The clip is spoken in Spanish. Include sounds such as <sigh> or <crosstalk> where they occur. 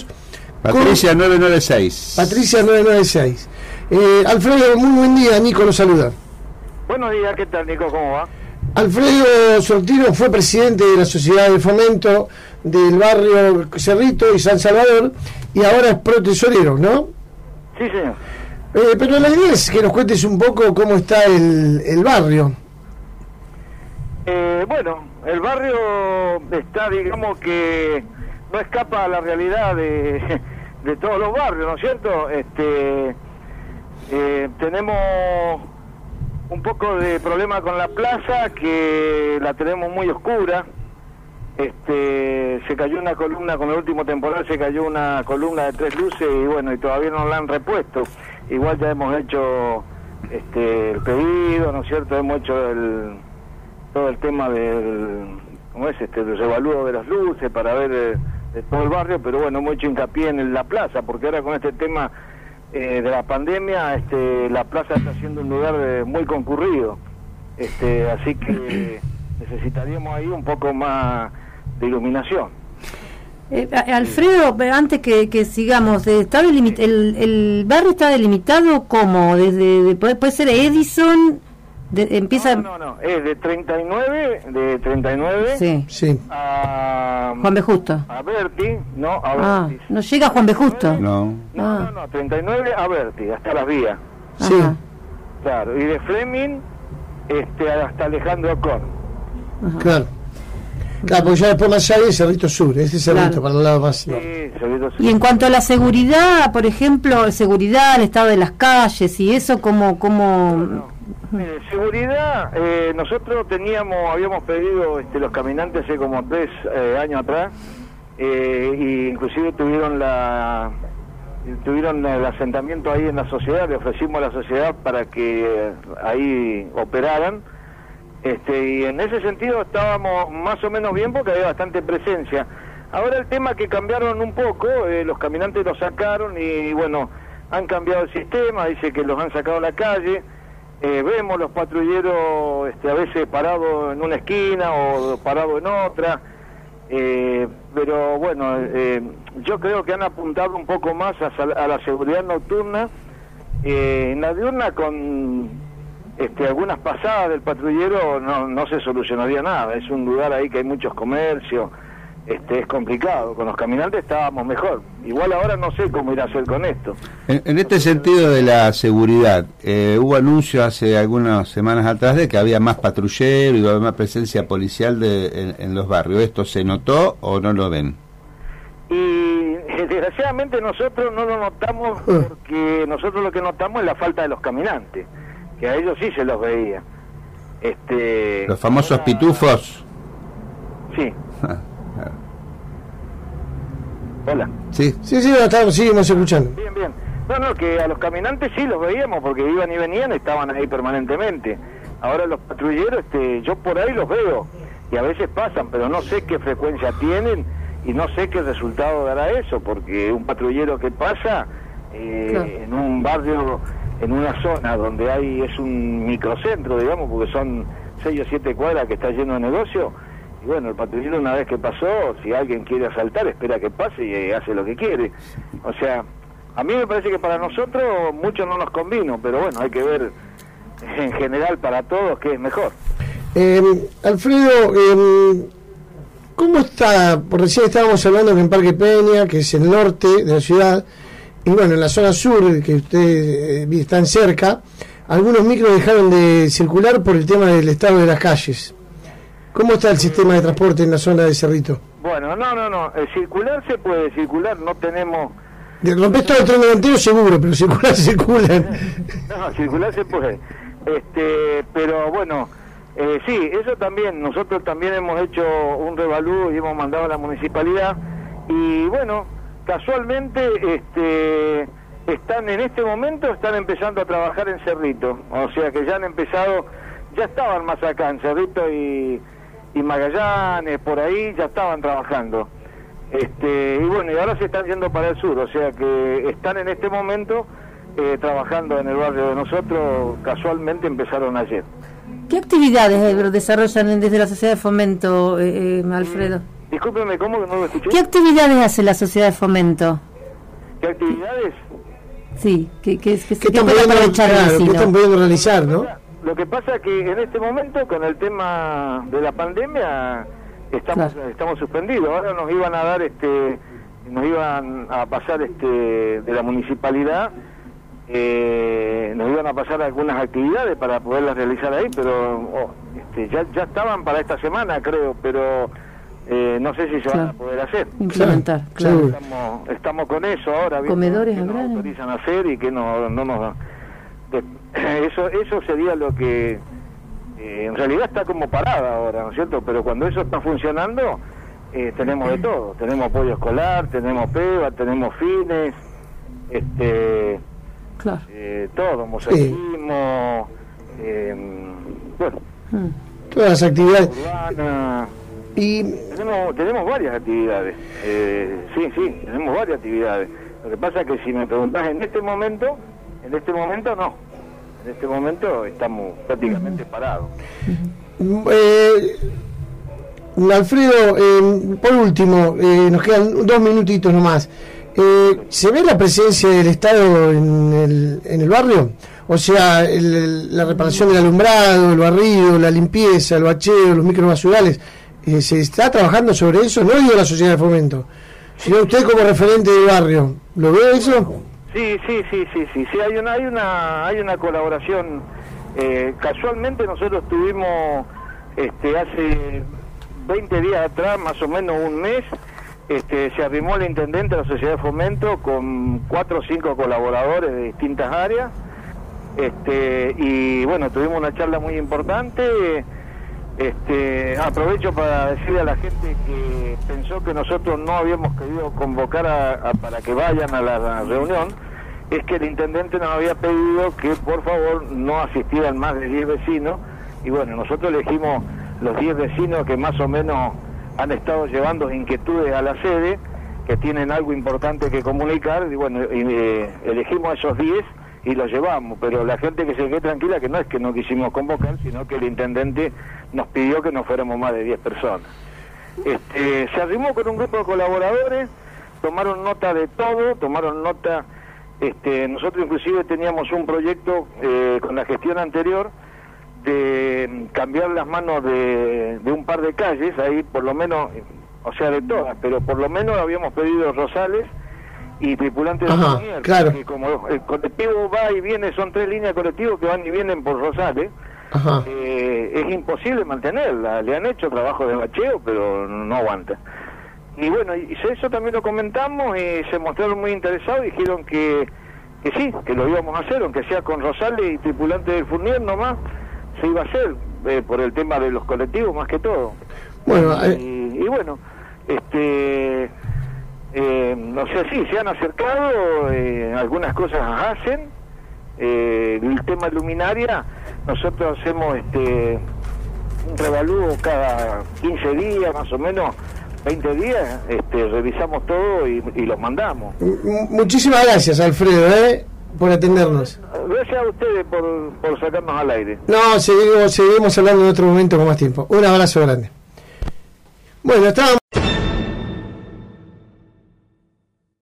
Cerritos. Patricia 996. Patricia 996. Eh, Alfredo, muy buen día, Nico lo saluda. Buenos días, ¿qué tal Nico? ¿Cómo va? Alfredo Sortino fue presidente de la Sociedad de Fomento del barrio Cerrito y San Salvador y ahora es protesorero, ¿no? Sí, señor. Eh, pero la idea es que nos cuentes un poco cómo está el, el barrio. Eh, bueno, el barrio está, digamos que no escapa a la realidad de, <laughs> de todos los barrios, ¿no es cierto? Este, eh, tenemos un poco de problema con la plaza, que la tenemos muy oscura. Este, se cayó una columna, con el último temporal se cayó una columna de tres luces y bueno, y todavía no la han repuesto. Igual ya hemos hecho este, el pedido, ¿no es cierto? Hemos hecho el, todo el tema del, ¿cómo es? Este, del revalúo de las luces para ver eh, de todo el barrio, pero bueno, hemos hecho hincapié en la plaza, porque ahora con este tema eh, de la pandemia, este, la plaza está siendo un lugar eh, muy concurrido, este, así que <clears throat> necesitaríamos ahí un poco más de iluminación. Eh, Alfredo, antes que, que sigamos, eh, ¿está el, el barrio está delimitado como? Desde, de- puede, puede ser Edison, de- empieza... No, no, no, es de 39, de 39 Sí, Sí. a, Juan B. Justo. a Berti, no, a Ah, Berti. no llega Juan B. Justo. No. No, Ah. no, no, 39 a Berti, hasta las vías. Sí. Ajá, Claro, y de Fleming este, hasta Alejandro ajá. Claro. Claro, porque ya después más allá hay Cerrito Sur, ese Cerrito Claro. para el lado más. Sí. Cerrito Y en cuanto a la seguridad, por ejemplo, seguridad, el estado de las calles y eso, ¿cómo...? cómo... Mire, seguridad, eh, nosotros teníamos, habíamos pedido este, los caminantes hace como tres eh, años atrás, eh, y inclusive tuvieron la tuvieron el asentamiento ahí en la sociedad, le ofrecimos a la sociedad para que eh, ahí operaran, este, y en ese sentido estábamos más o menos bien porque había bastante presencia. Ahora el tema que cambiaron un poco, eh, los caminantes los sacaron y bueno, han cambiado el sistema, dice que los han sacado a la calle, eh, vemos los patrulleros este, a veces parados en una esquina o parados en otra, eh, pero bueno, eh, yo creo que han apuntado un poco más a, la seguridad nocturna, eh, en la diurna con este, algunas pasadas del patrullero no, no se solucionaría nada, es un lugar ahí que hay muchos comercios, este, es complicado, con los caminantes estábamos mejor, igual ahora no sé cómo ir a hacer con esto. En, en este sentido de la seguridad, eh, hubo anuncios hace algunas semanas atrás de que había más patrullero y había más presencia policial de, en, en los barrios. ¿Esto se notó o no lo ven? Y <laughs> desgraciadamente nosotros no lo notamos porque nosotros lo que notamos es la falta de los caminantes, que a ellos sí se los veía. Este, Los famosos pitufos. Sí, hola. Sí. Sí, sí, no, estamos, seguimos escuchando. Bien, bien. No, no, que a los caminantes sí los veíamos porque iban y venían, estaban ahí permanentemente. Ahora los patrulleros, este, yo por ahí los veo y a veces pasan, pero no sé qué frecuencia tienen y no sé qué resultado dará eso, porque un patrullero que pasa eh, Claro. en un barrio, en una zona donde hay es un microcentro, digamos, porque son seis o siete cuadras que está lleno de negocio. Y bueno, el patrullero una vez que pasó, si alguien quiere asaltar, espera que pase y eh, hace lo que quiere. O sea, a mí me parece que para nosotros mucho no nos convino, pero bueno, hay que ver en general para todos qué es mejor. Eh, Alfredo, eh, ¿cómo está? Por recién estábamos hablando que en Parque Peña, que es el norte de la ciudad, y bueno, en la zona sur, que ustedes eh, están cerca, algunos micros dejaron de circular por el tema del estado de las calles. ¿Cómo está el sistema de transporte en la zona de Cerrito? Bueno, no, no, no, el circular se puede circular, no tenemos... De rompes todo el tren delantero seguro, pero circular, <laughs> circulan. No, circular se puede. Este, pero bueno, eh, sí, eso también, nosotros también hemos hecho un revalú y hemos mandado a la municipalidad y bueno, casualmente este están en este momento están empezando a trabajar en Cerrito, o sea que ya han empezado, ya estaban más acá en Cerrito y, y Magallanes, por ahí ya estaban trabajando. Este, y bueno, y ahora se están yendo para el sur, o sea que están en este momento eh, trabajando en el barrio de nosotros, casualmente empezaron ayer. ¿Qué actividades desarrollan desde la Sociedad de Fomento, eh, eh, Alfredo? Discúlpeme, ¿cómo que no lo escuché? ¿Qué actividades hace la sociedad de fomento? ¿Qué actividades? Sí, que, que, que, ¿Qué que están puede pudiendo, aprovechar el claro, ¿qué vecino. están pudiendo realizar, no? Lo que pasa es que en este momento, con el tema de la pandemia, estamos Claro. estamos suspendidos. Ahora nos iban a dar, este, nos iban a pasar este de la municipalidad, eh, nos iban a pasar algunas actividades para poderlas realizar ahí, pero oh, este, ya ya estaban para esta semana, creo, pero eh, no sé si se van a poder hacer. Implementar, Claro. Estamos, estamos con eso ahora. viendo Comedores qué nos autorizan a hacer y que no, no nos... de- <laughs> eso, eso sería lo que... eh, en realidad está como parada ahora, ¿no es cierto? Pero cuando eso está funcionando, eh, tenemos de todo. Tenemos apoyo escolar, tenemos PEBA, tenemos fines, este, Claro. eh, todo, mosaicismo, eh, bueno, Mm. Todas las actividades. urbana... Y Tenemos, tenemos varias actividades, eh, sí, sí, tenemos varias actividades. Lo que pasa es que si me preguntás en este momento, en este momento no. En este momento estamos prácticamente parados. Eh, Alfredo, eh, por último, eh, nos quedan dos minutitos nomás. Eh, ¿Se ve la presencia del Estado en el, en el barrio? O sea, el- el- la reparación del alumbrado, el barrido, la limpieza, el bacheo, los microbasurales. Eh, ¿Se está trabajando sobre eso? No digo la sociedad de fomento, sino usted como referente del barrio. ¿Lo ve eso? Sí, sí, sí, sí, sí, sí, hay una, hay una, hay una colaboración. Eh, casualmente nosotros tuvimos, este, hace 20 días atrás, más o menos un mes, este, se arrimó el intendente de la sociedad de fomento con cuatro o cinco colaboradores de distintas áreas, este, y bueno, tuvimos una charla muy importante. Este, aprovecho para decirle a la gente que pensó que nosotros no habíamos querido convocar a- para que vayan a la reunión, es que el intendente nos había pedido que por favor no asistieran más de 10 vecinos y bueno, nosotros elegimos los 10 vecinos que más o menos han estado llevando inquietudes a la sede, que tienen algo importante que comunicar y bueno, y, eh, elegimos esos 10 y los llevamos, pero la gente que se quede tranquila que no es que no quisimos convocar, sino que el intendente nos pidió que no fuéramos más de 10 personas. Este, se arrimó con un grupo de colaboradores, tomaron nota de todo, tomaron nota, este, nosotros inclusive teníamos un proyecto eh, con la gestión anterior de cambiar las manos de, de un par de calles, ahí por lo menos, o sea de todas, pero por lo menos habíamos pedido Rosales y tripulantes de Ajá, Fournier, claro. porque como el colectivo va y viene, son tres líneas de colectivos que van y vienen por Rosales, eh, es imposible mantenerla. Le han hecho trabajo de bacheo, pero no aguanta. Y bueno, y eso también lo comentamos y se mostraron muy interesados y dijeron que, que sí, que lo íbamos a hacer, aunque sea con Rosales y tripulantes del Fournier nomás, se iba a hacer eh, por el tema de los colectivos más que todo. Bueno, y, eh, y bueno, este, eh, no sé, sí, se han acercado, eh, algunas cosas hacen. Eh, el tema luminaria, nosotros hacemos este un revalúo cada 15 días, más o menos 20 días, este, revisamos todo y, y los mandamos. muchísimas gracias, Alfredo, ¿eh? por atendernos. Gracias a ustedes por, por sacarnos al aire. No, seguimos, seguimos hablando en otro momento con más tiempo. Un abrazo grande. Bueno, estábamos.